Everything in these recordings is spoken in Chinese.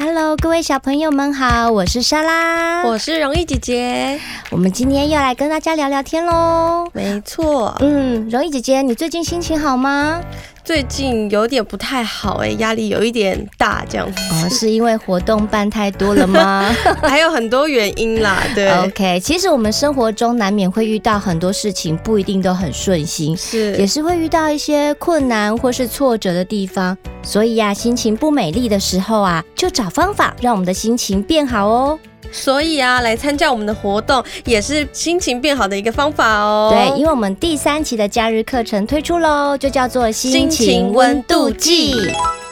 Hello，各位小朋友们好，我是莎拉，我是容易姐姐，我们今天又来跟大家聊聊天喽。没错，嗯，容易姐姐，你最近心情好吗？最近有点不太好哎，压力有一点大，这样子。哦，是因为活动办太多了吗？还有很多原因啦，对。OK，其实我们生活中难免会遇到很多事情，不一定都很顺心，是，也是会遇到一些困难或是挫折的地方。所以呀，心情不美丽的时候啊，就找方法让我们的心情变好哦。所以啊，来参加我们的活动也是心情变好的一个方法哦。对，因为我们第三期的假日课程推出喽，就叫做心情温度计。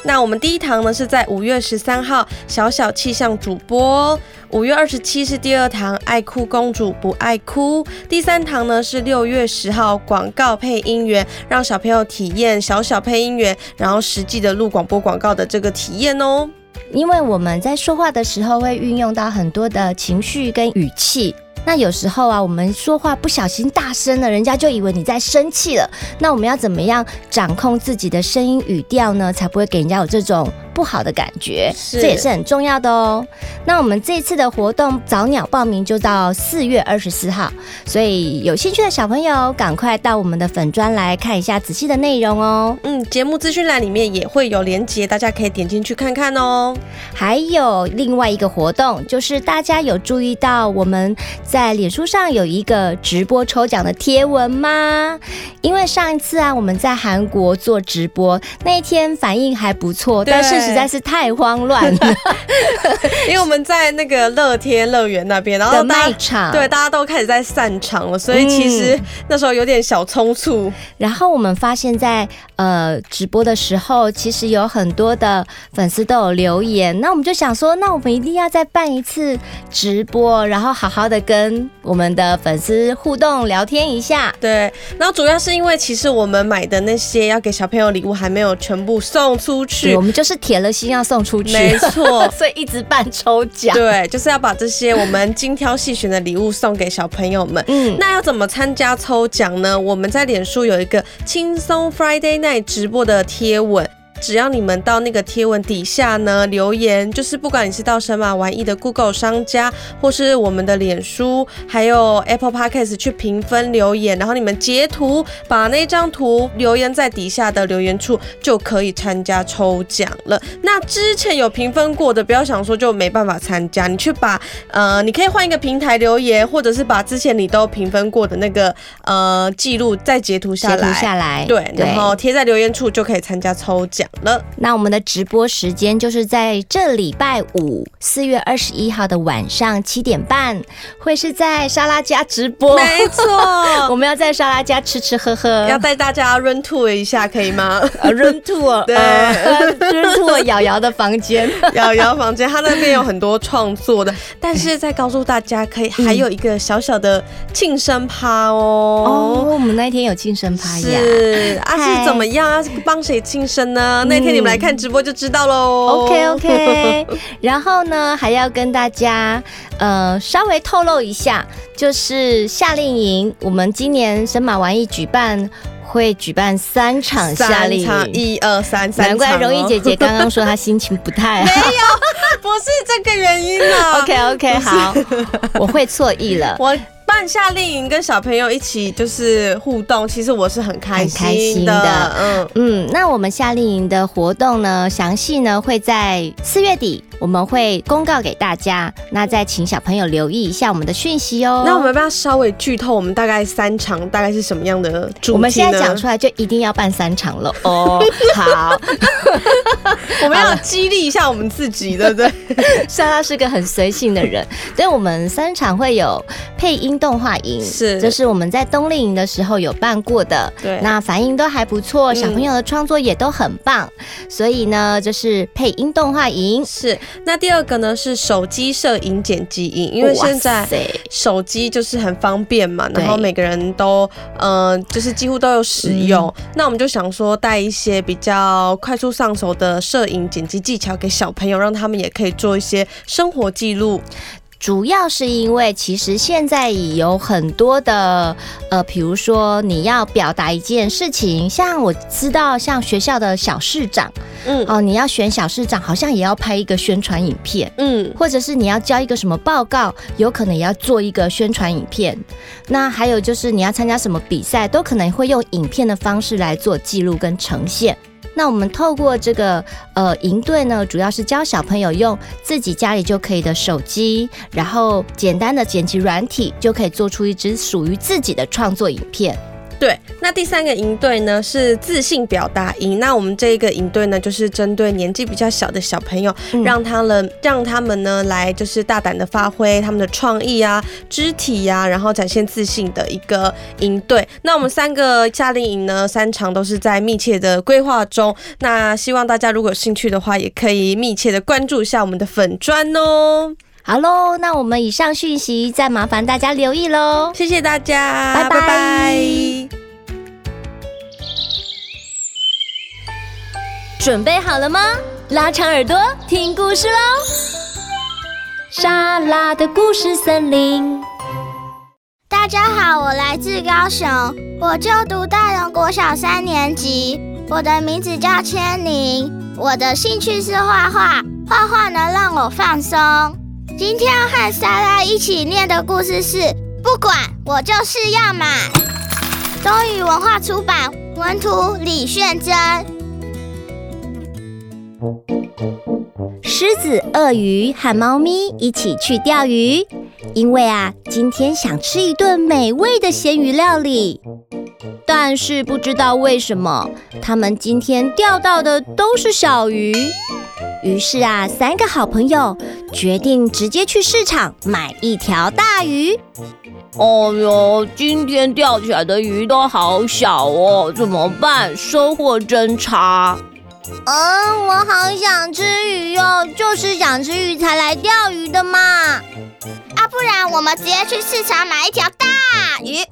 那我们第一堂呢是在五月十三号小小气象主播，五月二十七是第二堂爱哭公主不爱哭，第三堂呢是六月十号广告配音员，让小朋友体验小小配音员，然后实际的录广播广告的这个体验哦。因为我们在说话的时候会运用到很多的情绪跟语气，那有时候啊，我们说话不小心大声了，人家就以为你在生气了。那我们要怎么样掌控自己的声音语调呢？才不会给人家有这种不好的感觉，这也是很重要的哦。那我们这次的活动早鸟报名就到四月二十四号，所以有兴趣的小朋友赶快到我们的粉专来看一下仔细的内容哦。嗯，节目资讯栏里面也会有连接，大家可以点进去看看哦。还有另外一个活动，就是大家有注意到我们在脸书上有一个直播抽奖的贴文吗？因为上一次啊，我们在韩国做直播那一天反应还不错，但是。实在是太慌乱了，因为我们在那个乐天乐园那边，然后卖场，对，大家都开始在散场了，所以其实那时候有点小匆促。然后我们发现在，在呃直播的时候，其实有很多的粉丝都有留言，那我们就想说，那我们一定要再办一次直播，然后好好的跟我们的粉丝互动聊天一下。对，然后主要是因为其实我们买的那些要给小朋友礼物还没有全部送出去，我们就是铁。铁了心要送出去，没 错，所以一直办抽奖。对，就是要把这些我们精挑细选的礼物送给小朋友们。嗯，那要怎么参加抽奖呢？我们在脸书有一个轻松 Friday Night 直播的贴文。只要你们到那个贴文底下呢留言，就是不管你是到神马玩意的 Google 商家，或是我们的脸书，还有 Apple Podcast 去评分留言，然后你们截图把那张图留言在底下的留言处，就可以参加抽奖了。那之前有评分过的，不要想说就没办法参加，你去把呃，你可以换一个平台留言，或者是把之前你都评分过的那个呃记录再截图下来，截图下来，对，然后贴在留言处就可以参加抽奖。了，那我们的直播时间就是在这礼拜五四月二十一号的晚上七点半，会是在莎拉家直播。没错，我们要在莎拉家吃吃喝喝，要带大家 run tour 一下，可以吗？run tour，对，run tour 瑶瑶的房间，瑶瑶房间，他那边有很多创作的，但是再告诉大家，可以还有一个小小的庆生趴哦。哦，我们那一天有庆生趴呀？是啊，是怎么样啊？帮谁庆生呢？那天你们来看直播就知道喽。OK OK，然后呢，还要跟大家呃稍微透露一下，就是夏令营，我们今年神马玩意举办会举办三场夏令营，一二三三，难怪容易姐姐刚刚说她心情不太好，没有，不是这个原因了。OK OK，好，我会错意了。我。办夏令营跟小朋友一起就是互动，其实我是很开心的。很开心的，嗯嗯。那我们夏令营的活动呢，详细呢会在四月底。我们会公告给大家，那再请小朋友留意一下我们的讯息哦。那我们要不要稍微剧透，我们大概三场大概是什么样的主题？我们现在讲出来就一定要办三场了 哦。好，我们要激励一下我们自己，对不对？莎莎是个很随性的人，所以我们三场会有配音动画营，是，这是我们在冬令营的时候有办过的，对，那反应都还不错，小朋友的创作也都很棒，嗯、所以呢，就是配音动画营，是。那第二个呢是手机摄影剪辑营，因为现在手机就是很方便嘛，然后每个人都嗯、呃，就是几乎都有使用。嗯、那我们就想说带一些比较快速上手的摄影剪辑技巧给小朋友，让他们也可以做一些生活记录。主要是因为其实现在有很多的呃，比如说你要表达一件事情，像我知道像学校的小市长，嗯，哦，你要选小市长，好像也要拍一个宣传影片，嗯，或者是你要交一个什么报告，有可能也要做一个宣传影片。那还有就是你要参加什么比赛，都可能会用影片的方式来做记录跟呈现。那我们透过这个呃营队呢，主要是教小朋友用自己家里就可以的手机，然后简单的剪辑软体，就可以做出一支属于自己的创作影片。对，那第三个营队呢是自信表达营。那我们这一个营队呢，就是针对年纪比较小的小朋友，嗯、让他们让他们呢来就是大胆的发挥他们的创意啊、肢体呀、啊，然后展现自信的一个营队。那我们三个夏令营呢，三场都是在密切的规划中。那希望大家如果有兴趣的话，也可以密切的关注一下我们的粉砖哦。好喽，那我们以上讯息再麻烦大家留意喽。谢谢大家，拜拜。拜拜。准备好了吗？拉长耳朵听故事喽！莎拉的故事森林。大家好，我来自高雄，我就读大龙国小三年级，我的名字叫千宁，我的兴趣是画画，画画能让我放松。今天要和莎拉一起念的故事是《不管我就是要买》，东雨文化出版，文图李炫珍。狮子、鳄鱼和猫咪一起去钓鱼，因为啊，今天想吃一顿美味的咸鱼料理。但是不知道为什么，他们今天钓到的都是小鱼。于是啊，三个好朋友决定直接去市场买一条大鱼。哦哟，今天钓起来的鱼都好小哦，怎么办？收获真差。嗯，我好想吃鱼哟，就是想吃鱼才来钓鱼的嘛。啊，不然我们直接去市场买一条大鱼。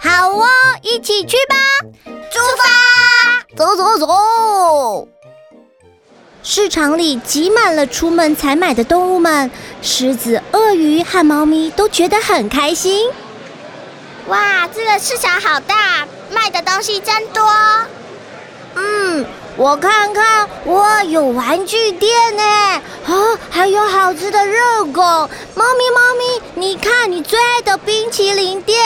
好哦，一起去吧。出发，走走走。市场里挤满了出门采买的动物们，狮子、鳄鱼和猫咪都觉得很开心。哇，这个市场好大，卖的东西真多。嗯，我看看，哇，有玩具店呢，啊，还有好吃的热狗。猫咪，猫咪，你看你最爱的冰淇淋店。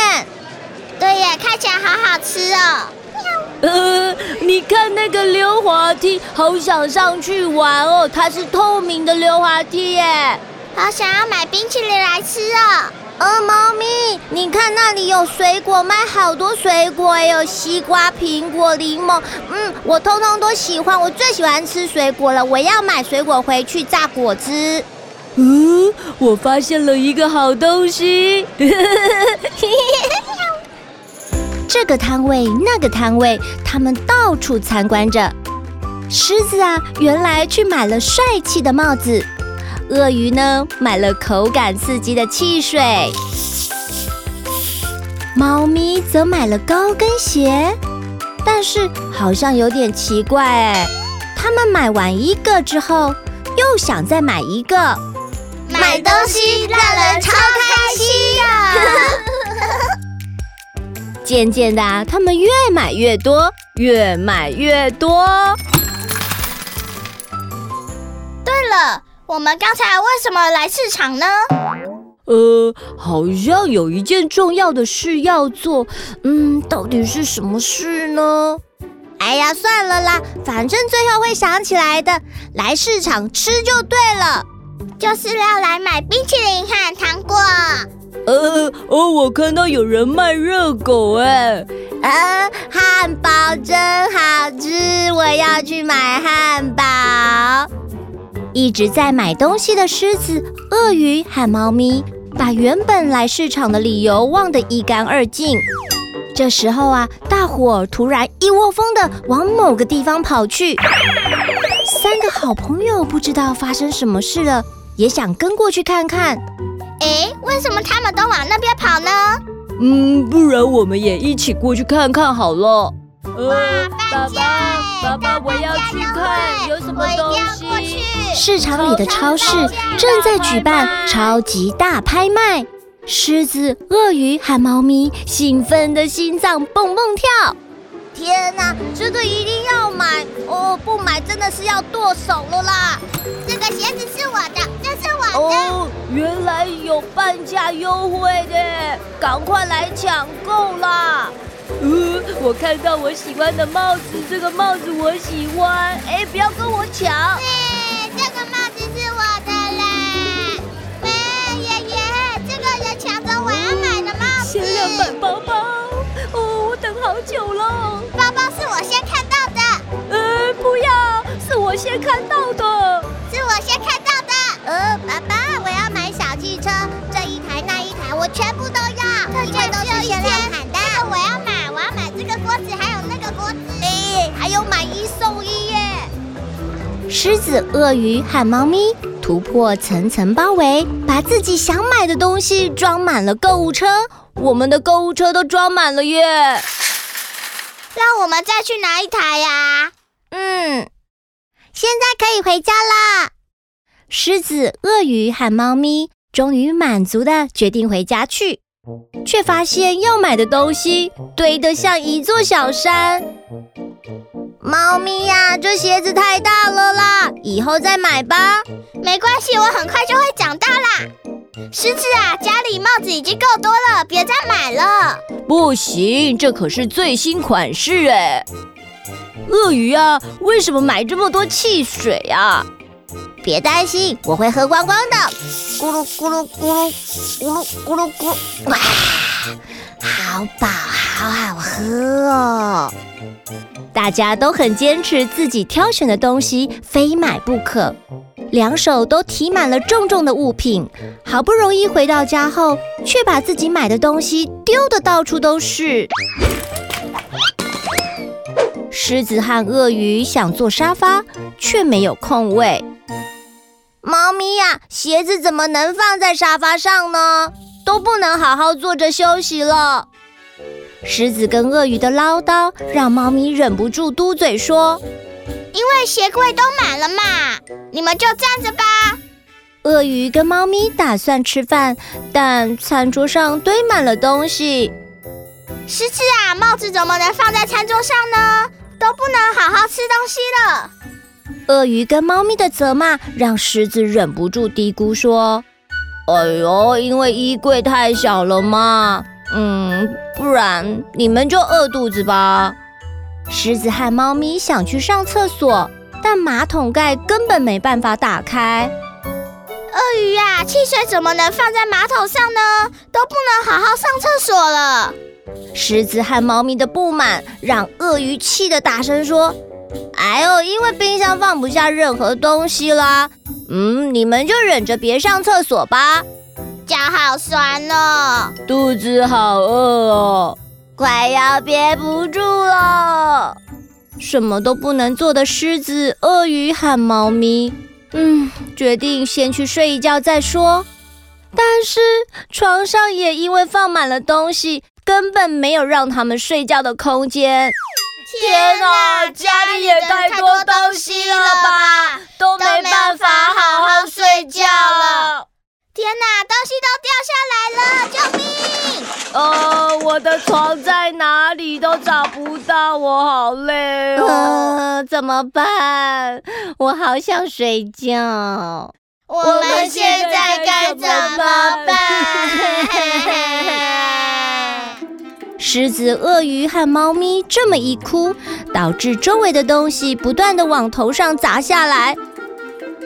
对耶，看起来好好吃哦。呃，你看那个溜滑梯，好想上去玩哦！它是透明的溜滑梯耶，好想要买冰淇淋来吃哦。呃，猫咪，你看那里有水果卖，好多水果，有西瓜、苹果、柠檬，嗯，我通通都喜欢，我最喜欢吃水果了，我要买水果回去榨果汁。嗯，我发现了一个好东西。这个摊位，那个摊位，他们到处参观着。狮子啊，原来去买了帅气的帽子；鳄鱼呢，买了口感刺激的汽水；猫咪则买了高跟鞋。但是好像有点奇怪哎，他们买完一个之后，又想再买一个。买东西让人超开心呀！渐渐的啊，他们越买越多，越买越多。对了，我们刚才为什么来市场呢？呃，好像有一件重要的事要做。嗯，到底是什么事呢？哎呀，算了啦，反正最后会想起来的。来市场吃就对了，就是要来买冰淇淋和糖果。呃哦，我看到有人卖热狗哎，呃，汉堡真好吃，我要去买汉堡。一直在买东西的狮子、鳄鱼和猫咪，把原本来市场的理由忘得一干二净。这时候啊，大伙突然一窝蜂的往某个地方跑去。三个好朋友不知道发生什么事了，也想跟过去看看。哎，为什么他们都往那边跑呢？嗯，不然我们也一起过去看看好了。哇，爸爸，爸爸爸，我要去看有什么东西。市场里的超市正在举办超级大拍卖，狮子、鳄鱼和猫咪兴奋的心脏蹦蹦跳。天哪，这个一定要买哦！不买真的是要剁手了啦！这个鞋子是我的，这是我的。哦，原来有半价优惠的，赶快来抢购啦！呃，我看到我喜欢的帽子，这个帽子我喜欢。哎，不要跟我抢！哎，这个帽子是我的嘞！喂，爷爷，这个人抢走我要买的帽子。限量版包包，哦，我等好久了。包包是我先看到的。呃，不要，是我先看到的。是我先看到的。呃，爸爸，我要买小汽车，这一台那一台我全部都要，因为都是限量狮子、鳄鱼和猫咪突破层层包围，把自己想买的东西装满了购物车。我们的购物车都装满了耶！让我们再去拿一台呀！嗯，现在可以回家啦。狮子、鳄鱼和猫咪终于满足的决定回家去。却发现要买的东西堆得像一座小山。猫咪呀，这鞋子太大了啦，以后再买吧。没关系，我很快就会长大啦。狮子啊，家里帽子已经够多了，别再买了。不行，这可是最新款式哎。鳄鱼啊，为什么买这么多汽水啊？别担心，我会喝光光的。咕噜咕噜咕噜咕噜咕噜咕噜，哇，好饱，好好喝哦！大家都很坚持自己挑选的东西，非买不可。两手都提满了重重的物品，好不容易回到家后，却把自己买的东西丢得到处都是。狮子和鳄鱼想坐沙发，却没有空位。猫咪呀，鞋子怎么能放在沙发上呢？都不能好好坐着休息了。狮子跟鳄鱼的唠叨让猫咪忍不住嘟嘴说：“因为鞋柜都满了嘛，你们就站着吧。”鳄鱼跟猫咪打算吃饭，但餐桌上堆满了东西。狮子啊，帽子怎么能放在餐桌上呢？都不能好好吃东西了。鳄鱼跟猫咪的责骂让狮子忍不住嘀咕说：“哎呦，因为衣柜太小了嘛。嗯，不然你们就饿肚子吧。”狮子和猫咪想去上厕所，但马桶盖根本没办法打开。鳄鱼呀，汽水怎么能放在马桶上呢？都不能好好上厕所了。狮子和猫咪的不满让鳄鱼气得大声说。哎呦，因为冰箱放不下任何东西啦。嗯，你们就忍着别上厕所吧。脚好酸哦，肚子好饿哦，快要憋不住了。什么都不能做的狮子、鳄鱼和猫咪，嗯，决定先去睡一觉再说。但是床上也因为放满了东西，根本没有让他们睡觉的空间。天哪，家里也太多东西了吧，都没办法好好睡觉了。天哪，东西都掉下来了，救命！呃，我的床在哪里都找不到，我好累哦。呃，怎么办？我好想睡觉。我们现在该怎么办？狮子、鳄鱼和猫咪这么一哭，导致周围的东西不断的往头上砸下来。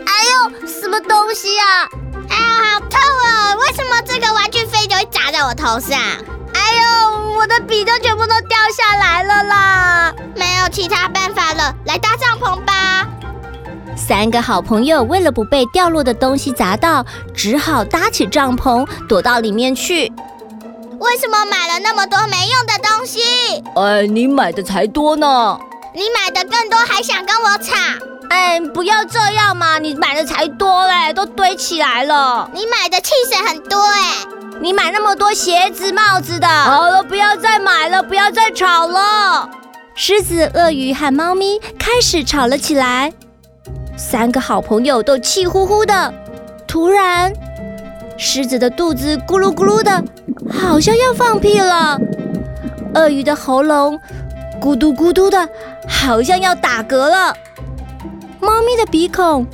哎呦，什么东西啊？哎呀，好痛啊！为什么这个玩具飞就会砸在我头上？哎呦，我的笔都全部都掉下来了啦！没有其他办法了，来搭帐篷吧。三个好朋友为了不被掉落的东西砸到，只好搭起帐篷，躲到里面去。为什么买了那么多没用的东西？哎，你买的才多呢！你买的更多，还想跟我抢？哎，不要这样嘛！你买的才多嘞，都堆起来了。你买的汽水很多哎，你买那么多鞋子、帽子的。好了，不要再买了，不要再吵了。狮子、鳄鱼和猫咪开始吵了起来。三个好朋友都气呼呼的。突然，狮子的肚子咕噜咕噜的，好像要放屁了；鳄鱼的喉咙咕嘟咕嘟的，好像要打嗝了；猫咪的鼻孔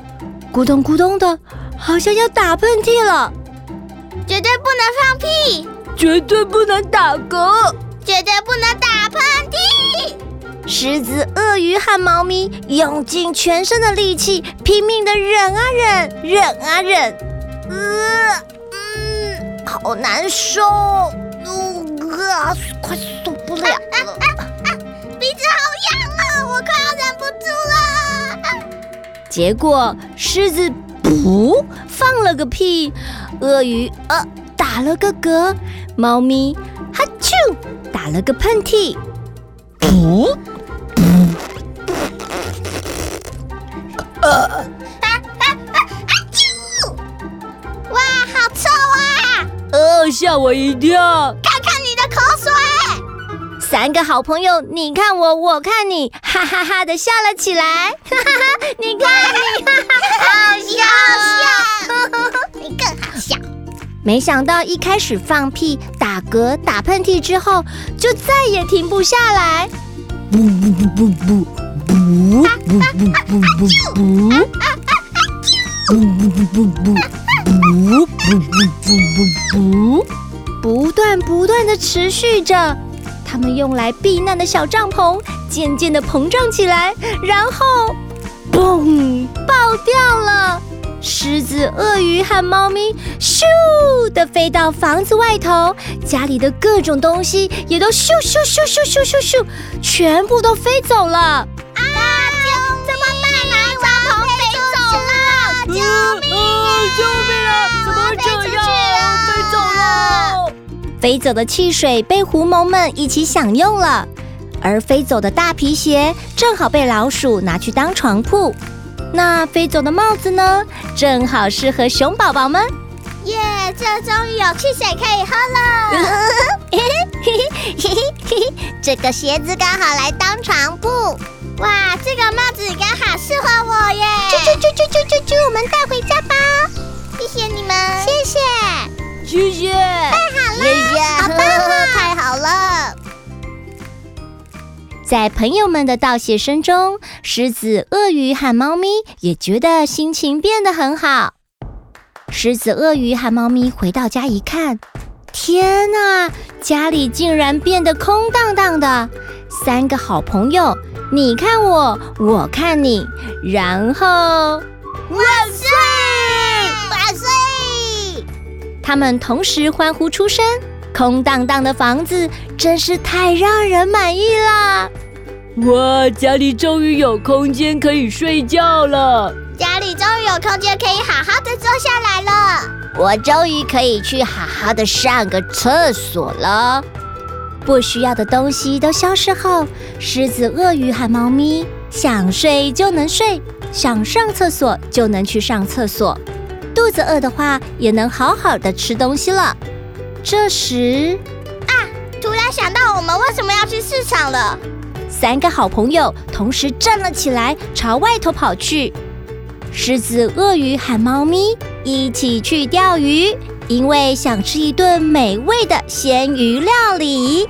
咕咚咕咚的，好像要打喷嚏了。绝对不能放屁，绝对不能打嗝，绝对不能打喷嚏。狮子、鳄鱼和猫咪用尽全身的力气，拼命的忍啊忍，忍啊忍，呃，嗯，好难受，呃，快受不了了，啊啊啊啊，鼻子好痒啊，我快要忍不住了。结果狮子噗放了个屁，鳄鱼呃打了个嗝，猫咪哈啾打了个喷嚏，噗。啊啊啊啊！啾！哇，好臭啊！呃，吓我一跳。三个好朋友，你看我，我看你，哈哈哈的笑了起来。哈哈哈，你看你，哈哈，好笑，笑，你更好笑。没想到一开始放屁、打嗝、打喷嚏之后，就再也停不下来。不不不不不。不不不不不不不不不不不不不不不不断不断的持续着，他们用来避难的小帐篷渐渐的膨胀起来，然后，嘣，爆掉了。狮子、鳄鱼和猫咪咻的飞到房子外头，家里的各种东西也都咻咻咻咻咻咻咻，全部都飞走了。啊！怎么办啊？帐篷飞走的汽水被狐獴们一起享用了，而飞走的大皮鞋正好被老鼠拿去当床铺。那飞走的帽子呢？正好适合熊宝宝们。耶，这终于有汽水可以喝了。这个鞋子刚好来当床铺。哇，这个帽子刚好适合在朋友们的道谢声中，狮子、鳄鱼和猫咪也觉得心情变得很好。狮子、鳄鱼和猫咪回到家一看，天哪，家里竟然变得空荡荡的。三个好朋友，你看我，我看你，然后万岁！万岁！他们同时欢呼出声。空荡荡的房子真是太让人满意啦。哇，家里终于有空间可以睡觉了。家里终于有空间可以好好的坐下来了。我终于可以去好好的上个厕所了。不需要的东西都消失后，狮子、鳄鱼和猫咪想睡就能睡，想上厕所就能去上厕所，肚子饿的话也能好好的吃东西了。这时，啊，突然想到我们为什么要去市场了。三个好朋友同时站了起来，朝外头跑去。狮子、鳄鱼和猫咪一起去钓鱼，因为想吃一顿美味的鲜鱼料理。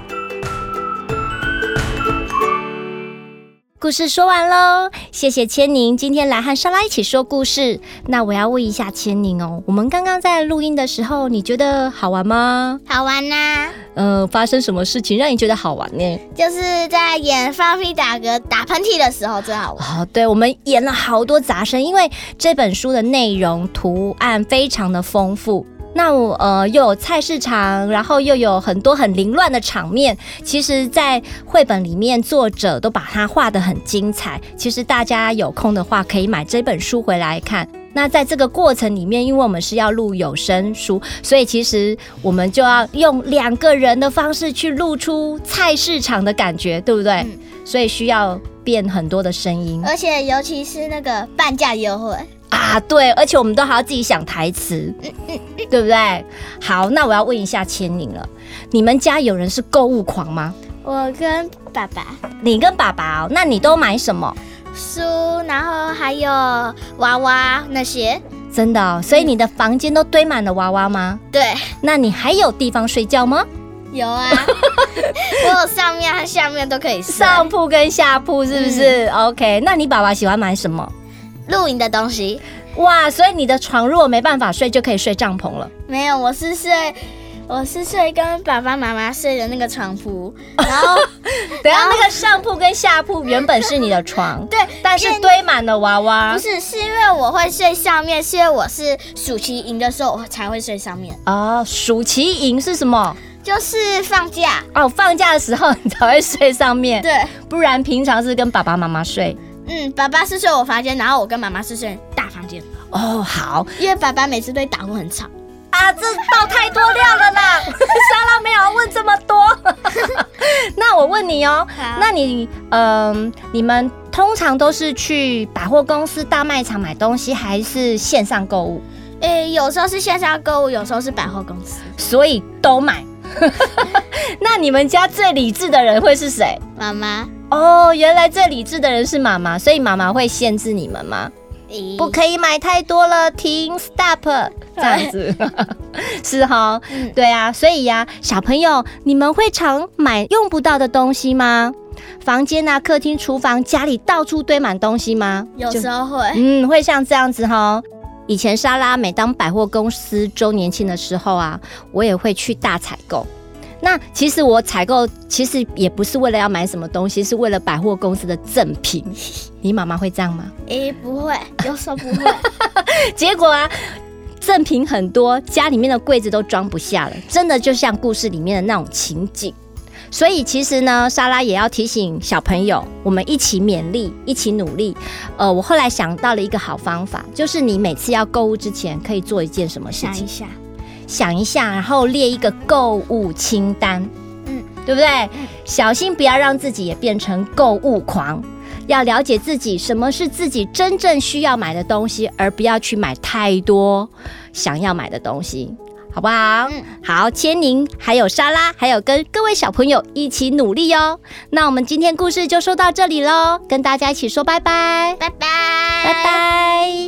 故事说完喽，谢谢千宁今天来和莎拉一起说故事。那我要问一下千宁哦，我们刚刚在录音的时候，你觉得好玩吗？好玩呐、啊。呃，发生什么事情让你觉得好玩呢？就是在演放屁、打嗝、打喷嚏的时候最好玩。哦，对，我们演了好多杂声，因为这本书的内容图案非常的丰富。那我呃又有菜市场，然后又有很多很凌乱的场面。其实，在绘本里面，作者都把它画得很精彩。其实大家有空的话，可以买这本书回来看。那在这个过程里面，因为我们是要录有声书，所以其实我们就要用两个人的方式去录出菜市场的感觉，对不对？嗯、所以需要变很多的声音，而且尤其是那个半价优惠。啊，对，而且我们都还要自己想台词，对不对？好，那我要问一下千宁了，你们家有人是购物狂吗？我跟爸爸。你跟爸爸哦，那你都买什么？书，然后还有娃娃那些。真的哦，所以你的房间都堆满了娃娃吗？对。那你还有地方睡觉吗？有啊，我有上面和下面都可以睡，上铺跟下铺是不是？嗯，OK，那你爸爸喜欢买什么？露营的东西。哇，所以你的床如果没办法睡，就可以睡帐篷了。没有，我是睡，我是睡跟爸爸妈妈睡的那个床铺。然后，等下那个上铺跟下铺原本是你的床，对，但是堆满了娃娃。不是，是因为我会睡上面，是因为我是暑期营的时候我才会睡上面。哦，暑期营是什么？就是放假哦，放假的时候你才会睡上面。对，不然平常是跟爸爸妈妈睡。嗯，爸爸是睡我房间，然后我跟妈妈是睡大房间。哦，好，因为爸爸每次对打呼很吵啊，这爆太多料了啦！莎拉没有问这么多。那我问你哦，那你嗯、呃，你们通常都是去百货公司、大卖场买东西，还是线上购物？诶、欸，有时候是线上购物，有时候是百货公司，所以都买。那你们家最理智的人会是谁？妈妈。哦，原来最理智的人是妈妈，所以妈妈会限制你们吗？欸、不可以买太多了，停，stop，这样子 是哈？嗯、对啊，所以呀、啊，小朋友，你们会常买用不到的东西吗？房间啊，客厅、厨房、家里到处堆满东西吗？有时候会，嗯，会像这样子哈。以前莎拉每当百货公司周年庆的时候啊，我也会去大采购。那其实我采购其实也不是为了要买什么东西，是为了百货公司的赠品。你妈妈会这样吗？诶、欸，不会，有时候不会。结果啊，赠品很多，家里面的柜子都装不下了，真的就像故事里面的那种情景。所以其实呢，莎拉也要提醒小朋友，我们一起勉励，一起努力。呃，我后来想到了一个好方法，就是你每次要购物之前，可以做一件什么事情？想一下。想一下，然后列一个购物清单，嗯，对不对？嗯，小心不要让自己也变成购物狂，要了解自己什么是自己真正需要买的东西，而不要去买太多想要买的东西，好不好？嗯，好，千宁还有莎拉，还有跟各位小朋友一起努力哦。那我们今天故事就说到这里喽，跟大家一起说拜拜，拜拜，拜拜。